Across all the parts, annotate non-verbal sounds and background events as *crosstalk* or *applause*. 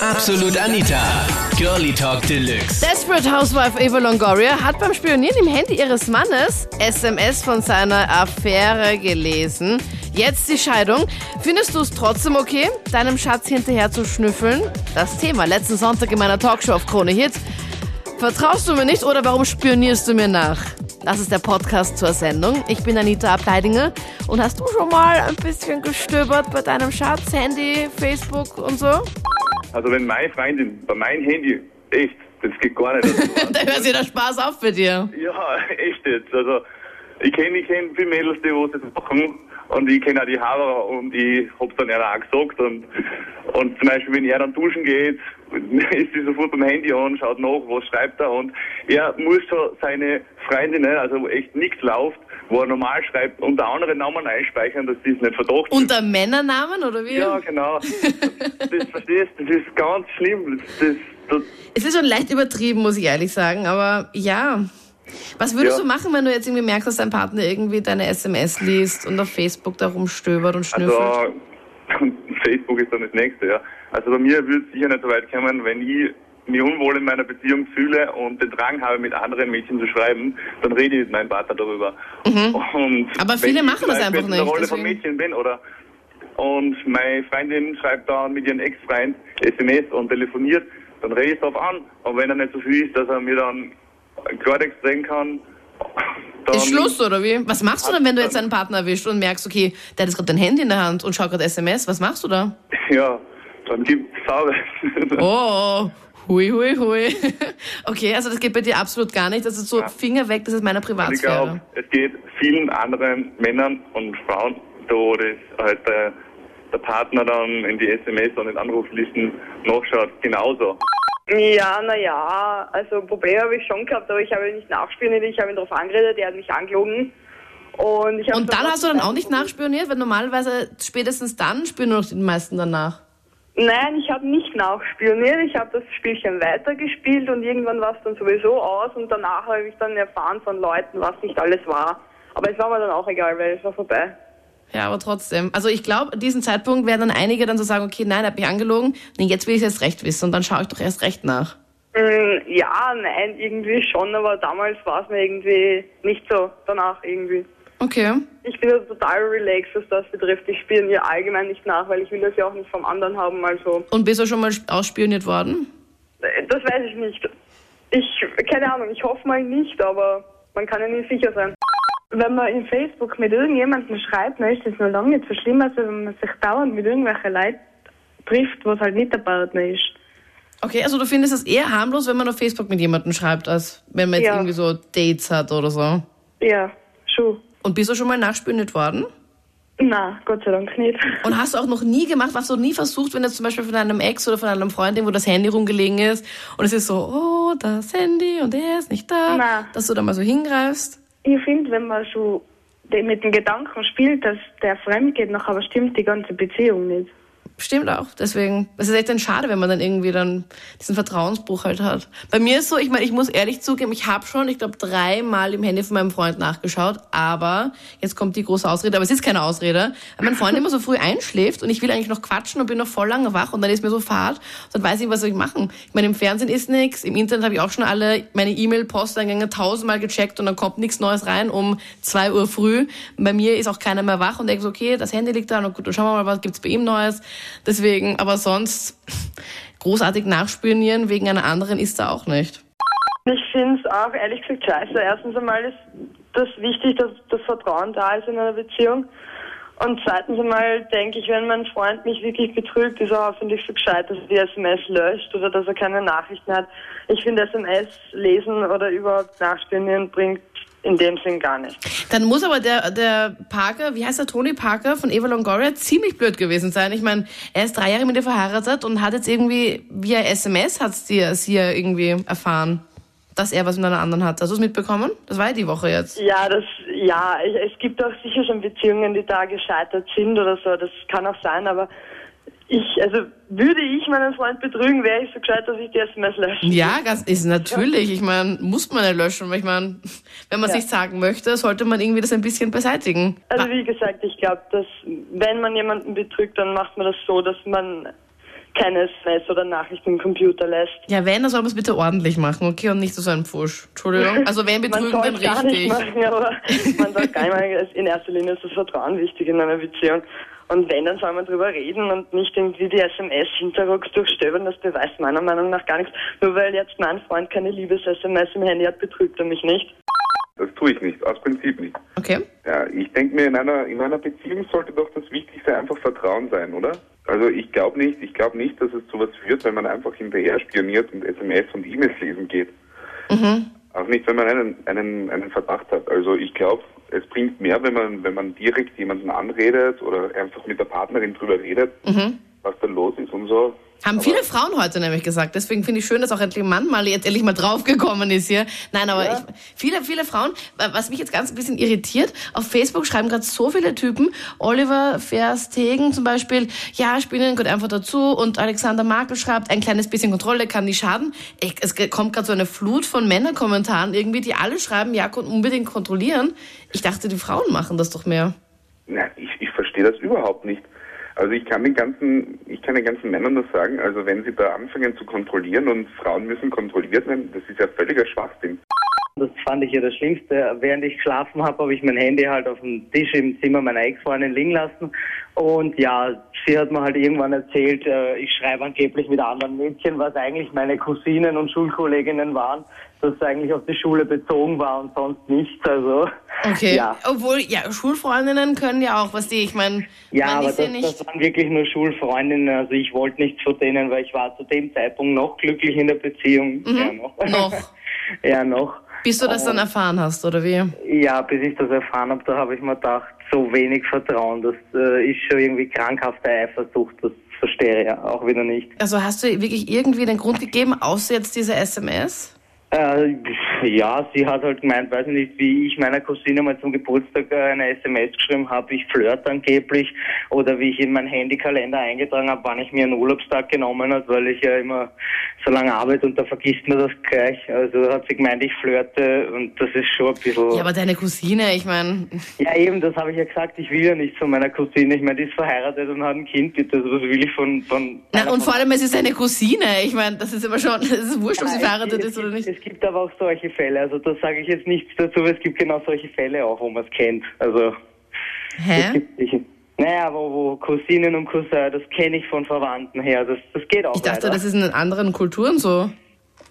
Absolut Anita. Girlie Talk Deluxe. Desperate Housewife Eva Longoria hat beim Spionieren im Handy ihres Mannes SMS von seiner Affäre gelesen. Jetzt die Scheidung. Findest du es trotzdem okay, deinem Schatz hinterher zu schnüffeln? Das Thema letzten Sonntag in meiner Talkshow auf Krone Hit. Vertraust du mir nicht oder warum spionierst du mir nach? Das ist der Podcast zur Sendung. Ich bin Anita Ableidinger. Und hast du schon mal ein bisschen gestöbert bei deinem Schatz, Handy, Facebook und so? Also wenn meine Freundin bei meinem Handy, echt, das geht gar nicht. *laughs* Also, da hört sich der Spaß auf bei dir. ja, *laughs* echt jetzt. Also ich kenne ich kenn viele Mädels, die was das machen und ich kenne auch die Haare und ich hab's dann ja auch gesagt und, und zum Beispiel wenn er dann duschen geht, *laughs* ist sie sofort beim Handy an, schaut nach, was schreibt er und er muss schon seine Freundinnen, also wo echt nichts läuft, wo er normal schreibt, unter anderen Namen einspeichern, dass die es nicht verdacht Unter Männernamen oder wie? Ja, genau. *laughs* Das verstehst das ist ganz schlimm. Das, das, Es ist schon leicht übertrieben, muss ich ehrlich sagen, aber ja. Was würdest Ja. du machen, wenn du jetzt irgendwie merkst, dass dein Partner irgendwie deine SMS liest und auf Facebook da rumstöbert und schnüffelt? also, *laughs* Facebook ist dann das nächste, ja. Also bei mir würde es sicher nicht so weit kommen, wenn ich mich unwohl in meiner Beziehung fühle und den Drang habe, mit anderen Mädchen zu schreiben, dann rede ich mit meinem Partner darüber. Mhm. Aber wenn viele ich machen das einfach in der nicht, Rolle von deswegen- Mädchen bin oder und meine Freundin schreibt dann mit ihrem Ex-Freund SMS und telefoniert, dann rede ich darauf an. Und wenn er nicht so viel ist, dass er mir dann Klartext drehen kann, dann... ist Schluss, oder wie? Was machst du dann, wenn du jetzt einen Partner erwischt und merkst, okay, der hat jetzt gerade dein Handy in der Hand und schaut gerade SMS? Was machst du da? *laughs* Ja, dann gibt es Sauber. Oh, hui, hui, hui. *laughs* Okay, also das geht bei dir absolut gar nicht. Das ist so, Finger weg, das ist meine ich glaube, Privatsphäre. es geht vielen anderen Männern und Frauen, da wo das halt der, der Partner dann in die SMS und in Anruflisten nachschaut, genauso. Ja, naja, also Probleme habe ich schon gehabt, aber ich habe ihn nicht nachspioniert, ich habe ihn darauf angeredet, er hat mich angelogen. Und, ich habe Und dann hast du dann auch nicht nachspioniert, weil normalerweise spätestens dann spüren nur noch die meisten danach. Nein, ich habe nicht nachspioniert, ich habe das Spielchen weitergespielt und irgendwann war es dann sowieso aus und danach habe ich dann erfahren von Leuten, was nicht alles war. Aber es war mir dann auch egal, weil es war vorbei. Ja, aber trotzdem. Also ich glaube, an diesem Zeitpunkt werden dann einige dann so sagen, okay, nein, hat mich angelogen, nee, jetzt will ich es erst recht wissen und dann schaue ich doch erst recht nach. Mm, Ja, nein, irgendwie schon, aber damals war es mir irgendwie nicht so danach irgendwie. Okay. Ich bin ja total relaxed, was das betrifft. Ich spiele allgemein nicht nach, weil ich will das ja auch nicht vom anderen haben. Also, Und bist du schon mal ausspioniert worden? äh, das weiß ich nicht. Ich, keine Ahnung, ich hoffe mal nicht, aber man kann ja nie sicher sein. Wenn man in Facebook mit irgendjemandem schreibt, dann ist das noch lange nicht so schlimm, als wenn man sich dauernd mit irgendwelchen Leuten trifft, was halt nicht der Partner ist. Okay, also du findest es eher harmlos, wenn man auf Facebook mit jemandem schreibt, als wenn man jetzt Ja. irgendwie so Dates hat oder so. Ja, schon. Und bist du schon mal nachspioniert worden? Na, Gott sei Dank nicht. *laughs* Und hast du auch noch nie gemacht, hast du nie versucht, wenn jetzt zum Beispiel von einem Ex oder von einem Freund irgendwo das Handy rumgelegen ist und es ist so, oh, das Handy und er ist nicht da, Nein. dass du da mal so hingreifst? Ich finde, wenn man schon de- mit dem Gedanken spielt, dass der fremd geht, nachher aber stimmt die ganze Beziehung nicht. Stimmt auch. Deswegen, es ist echt dann schade, wenn man dann irgendwie dann diesen Vertrauensbruch halt hat. Bei mir ist so, ich meine, ich muss ehrlich zugeben, ich habe schon, ich glaube, dreimal im Handy von meinem Freund nachgeschaut, aber jetzt kommt die große Ausrede, aber es ist keine Ausrede, weil mein Freund immer so früh einschläft und ich will eigentlich noch quatschen und bin noch voll lange wach und dann ist mir so fad und dann weiß ich, was soll ich machen. Ich meine, im Fernsehen ist nichts, im Internet habe ich auch schon alle meine E-Mail-Posteingänge tausendmal gecheckt und dann kommt nichts Neues rein um zwei Uhr früh. Bei mir ist auch keiner mehr wach und denkt so, okay, das Handy liegt da, na gut, dann schauen wir mal, was gibt's bei ihm Neues. Deswegen, aber sonst großartig nachspionieren wegen einer anderen ist da auch nicht. Ich finde es auch ehrlich gesagt scheiße. Erstens einmal ist das wichtig, dass das Vertrauen da ist in einer Beziehung. Und zweitens einmal denke ich, wenn mein Freund mich wirklich betrügt, ist er hoffentlich so gescheit, dass er die SMS löscht oder dass er keine Nachrichten hat. Ich finde SMS lesen oder überhaupt nachspionieren bringt in dem Sinn gar nicht. Dann muss aber der, der Parker, wie heißt der Tony Parker von Eva Longoria, ziemlich blöd gewesen sein. Ich meine, er ist drei Jahre mit ihr verheiratet und hat jetzt irgendwie via SMS hat's dir, sie ja irgendwie erfahren, dass er was mit einer anderen hat. Hast du es mitbekommen? Das war ja die Woche jetzt. Ja, das, ja, es es gibt auch sicher schon Beziehungen, die da gescheitert sind oder so. Das kann auch sein, aber ich, also würde ich meinen Freund betrügen, wäre ich so gescheit, dass ich die SMS lösche. Ja, ganz ist natürlich. Ich meine, muss man ja löschen. weil Ich meine, wenn man Ja. sich sagen möchte, sollte man irgendwie das ein bisschen beseitigen. Also wie gesagt, ich glaube, dass wenn man jemanden betrügt, dann macht man das so, dass man keine SMS oder Nachrichten im Computer lässt. Ja, wenn, dann soll man es bitte ordentlich machen, okay? Und nicht so ein Pfusch. Entschuldigung. *laughs* Also wenn betrügen, man dann soll gar nicht richtig. machen, aber man soll gar nicht *laughs* machen. In erster Linie ist das Vertrauen wichtig in einer Beziehung. Und wenn, dann soll man drüber reden und nicht irgendwie die SMS hinterrucks durchstöbern. Das beweist meiner Meinung nach gar nichts. Nur weil jetzt mein Freund keine Liebes-SMS im Handy hat, betrügt er mich nicht. Das tue ich nicht, aus Prinzip nicht. Okay. Ja, ich denke mir, in einer, in einer Beziehung sollte doch das Wichtigste einfach Vertrauen sein, oder? Also ich glaube nicht, ich glaube nicht, dass es zu was führt, wenn man einfach hinterher spioniert und SMS und E-Mails lesen geht. Auch nicht, wenn man einen, einen, einen Verdacht hat. Also ich glaube, es bringt mehr, wenn man, wenn man direkt jemanden anredet oder einfach mit der Partnerin drüber redet, was da los ist und so. Haben viele Frauen heute nämlich gesagt. Deswegen finde ich schön, dass auch endlich ein Mann mal jetzt endlich mal draufgekommen ist hier. Nein, aber ich, viele, viele Frauen, was mich jetzt ganz ein bisschen irritiert, auf Facebook schreiben gerade so viele Typen, Oliver Verstegen zum Beispiel, ja, spielen gehört einfach dazu und Alexander Markel schreibt, ein kleines bisschen Kontrolle kann nicht schaden. Ich, es kommt gerade so eine Flut von Männerkommentaren irgendwie, die alle schreiben, ja, unbedingt kontrollieren. Ich dachte, die Frauen machen das doch mehr. Na, ich, ich verstehe das überhaupt nicht. Also ich kann den ganzen, ich kann den ganzen Männern nur sagen, also wenn sie da anfangen zu kontrollieren und Frauen müssen kontrolliert werden, das ist ja völliger Schwachsinn. Das fand ich ja das Schlimmste. Während ich geschlafen habe, habe ich mein Handy halt auf dem Tisch im Zimmer meiner Ex-Freundin liegen lassen. Und ja, sie hat mir halt irgendwann erzählt, äh, ich schreibe angeblich mit anderen Mädchen, was eigentlich meine Cousinen und Schulkolleginnen waren, dass es eigentlich auf die Schule bezogen war und sonst nichts. Also Okay. ja. Obwohl, ja, Schulfreundinnen können ja auch, was die, ich meine, Ja, man aber ist ja das, nicht. das waren wirklich nur Schulfreundinnen. Also ich wollte nichts von denen, weil ich war zu dem Zeitpunkt noch glücklich in der Beziehung. Ja, noch. Mhm. Noch. *laughs* ja, noch. Bis du das dann erfahren hast, oder wie? Ja, bis ich das erfahren habe, da habe ich mir gedacht, so wenig Vertrauen, das äh, ist schon irgendwie krankhafte Eifersucht, das verstehe ich ja auch wieder nicht. Also hast du wirklich irgendwie den Grund gegeben, außer jetzt diese SMS? Äh, ja, sie hat halt gemeint, weiß ich nicht, wie ich meiner Cousine mal zum Geburtstag eine SMS geschrieben habe, ich flirt angeblich, oder wie ich in meinen Handykalender eingetragen habe, wann ich mir einen Urlaubstag genommen habe, weil ich ja immer so lange arbeite und da vergisst man das gleich. Also hat sie gemeint, ich flirte und das ist schon ein bisschen... Ja, aber deine Cousine, ich meine, Ja, eben, das habe ich ja gesagt. Ich will ja nichts von meiner Cousine. Ich meine, die ist verheiratet und hat ein Kind. Bitte, also was will ich von... von na, und von- vor allem, es ist deine Cousine. Ich meine, das ist immer schon, es ist wurscht, ob sie verheiratet ist oder nicht. Es gibt aber auch solche Fälle. Also da sage ich jetzt nichts dazu. Es gibt genau solche Fälle auch, wo man es kennt. Also Hä? Naja, wo, wo Cousinen und Cousin, das kenne ich von Verwandten her. Das, das geht auch Ich dachte, leider. das ist in anderen Kulturen so.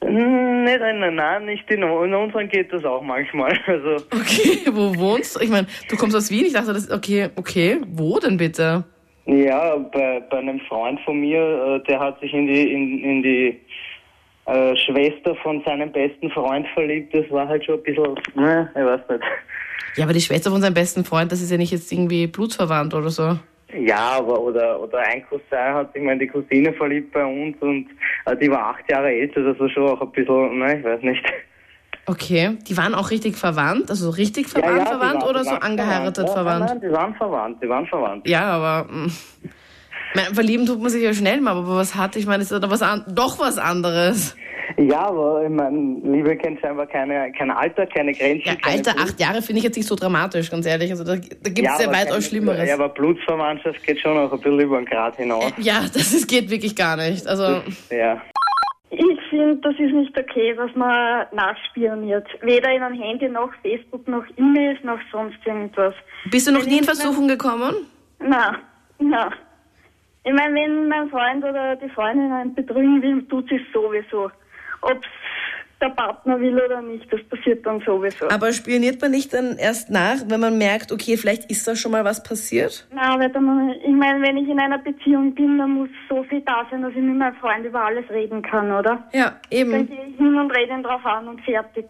Nein, nein, nein, nein, nicht in, in unseren geht das auch manchmal. *laughs* Also Okay, wo wohnst du? Ich meine, du kommst aus Wien. Ich dachte, das ist okay, okay. Wo denn bitte? Ja, bei, bei einem Freund von mir, äh, der hat sich in die in, in die äh, Schwester von seinem besten Freund verliebt. Das war halt schon ein bisschen, ne, ich weiß nicht. Ja, aber die Schwester von seinem besten Freund, das ist ja nicht jetzt irgendwie blutsverwandt oder so. Ja, aber oder oder ein Cousin hat sich mal in die Cousine verliebt bei uns und äh, die war acht Jahre älter, das war schon auch ein bisschen, ne, ich weiß nicht. Okay, die waren auch richtig verwandt, also richtig Ja, verwandt, ja, die verwandt waren- oder so angeheiratet Ja, verwandt? Nein, nein, die waren verwandt, die waren verwandt. Ja, aber mh. Meine, verlieben tut man sich ja schnell mal, aber was hat, ich meine, ist ja doch was, an, doch was anderes. Ja, aber ich meine, Liebe kennt scheinbar keine, kein Alter, keine Grenzen. Ja, keine Alter, Blut- acht Jahre finde ich jetzt nicht so dramatisch, ganz ehrlich. Also da, da gibt es ja, aber weitaus Schlimmeres. Ja, aber Blutsverwandtschaft geht schon auch ein bisschen über den Grad hinaus. Ja, *laughs* das ist, geht wirklich gar nicht. Also, Ja. Ich finde, das ist nicht okay, dass man nachspioniert. Weder in einem Handy noch Facebook noch E-Mails noch sonst irgendwas. bist du noch Wenn nie in Versuchung gekommen? Na, na. Ich meine, wenn mein Freund oder die Freundin einen betrügen will, tut sie es sowieso. Ob der Partner will oder nicht, das passiert dann sowieso. Aber spioniert man nicht dann erst nach, wenn man merkt, okay, vielleicht ist da schon mal was passiert? Na, weil dann, ich meine, wenn ich in einer Beziehung bin, dann muss so viel da sein, dass ich mit meinem Freund über alles reden kann, oder? Ja, Dann eben. gehe ich hin und rede ihn drauf an und fertig.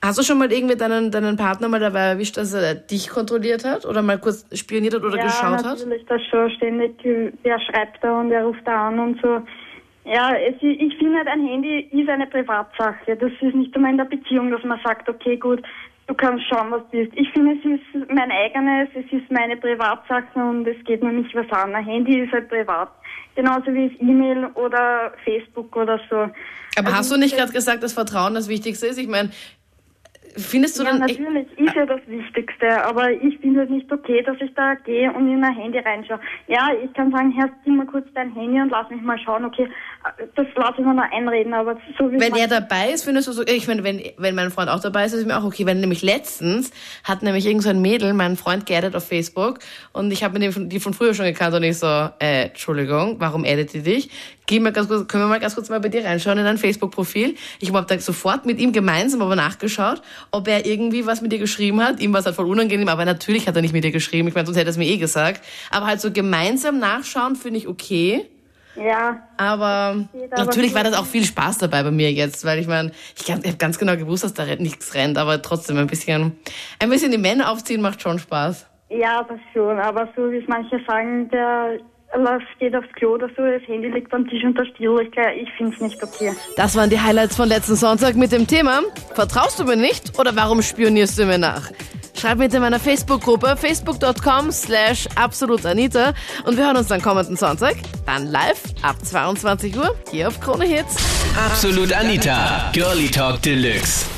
Hast du schon mal irgendwie deinen, deinen Partner mal dabei erwischt, dass er dich kontrolliert hat? Oder mal kurz spioniert hat oder ja, geschaut hat? natürlich, das schon ständig, wer schreibt da und wer ruft da an und so. Ja, es, ich finde halt, ein Handy ist eine Privatsache. Das ist nicht immer in der Beziehung, dass man sagt, okay, gut, du kannst schauen, was du bist. Ich finde, es ist mein eigenes, es ist meine Privatsache und es geht mir nicht was an. Ein Handy ist halt privat. Genauso wie es E-Mail oder Facebook oder so. Aber Also hast du nicht gerade gesagt, dass Vertrauen das Wichtigste ist? Ich meine, findest du Ja, dann... natürlich ist ja das Wichtigste, aber ich finde es nicht okay, dass ich da gehe und in mein Handy reinschaue. Ja, ich kann sagen, Herr, zieh mal kurz dein Handy und lass mich mal schauen, okay, das lasse ich mir noch einreden, aber so wie Wenn er dabei ist, findest du so, ich meine, wenn, wenn mein Freund auch dabei ist, ist es mir auch okay. Wenn nämlich letztens hat nämlich irgend so ein Mädel meinen Freund geaddet auf Facebook und ich habe mit dem von- die von früher schon gekannt und ich so, äh, Entschuldigung, warum addet die dich? Geh mal ganz kurz, können wir mal ganz kurz mal bei dir reinschauen in dein Facebook-Profil. Ich habe dann sofort mit ihm gemeinsam aber nachgeschaut, ob er irgendwie was mit dir geschrieben hat. Ihm war es halt voll unangenehm, aber natürlich hat er nicht mit dir geschrieben. Ich meine, sonst hätte er es mir eh gesagt. Aber halt so gemeinsam nachschauen finde ich okay. Ja, Aber natürlich war das auch viel Spaß dabei bei mir jetzt, weil ich meine, ich habe ganz genau gewusst, dass da nichts rennt, aber trotzdem ein bisschen, ein bisschen die Männer aufziehen macht schon Spaß. ja, das schon, aber so wie es manche sagen, der läuft, geht aufs Klo oder so, das Handy liegt am Tisch unter Stuhl, ich, ich finde es nicht okay. Das waren die Highlights von letzten Sonntag mit dem Thema Vertraust du mir nicht oder warum spionierst du mir nach? Schreib mit in meiner Facebook-Gruppe facebook.com slash absolutanita und wir hören uns dann kommenden Sonntag, dann live ab 22 Uhr hier auf Krone Hits. Absolut Anita, Girlie Talk Deluxe.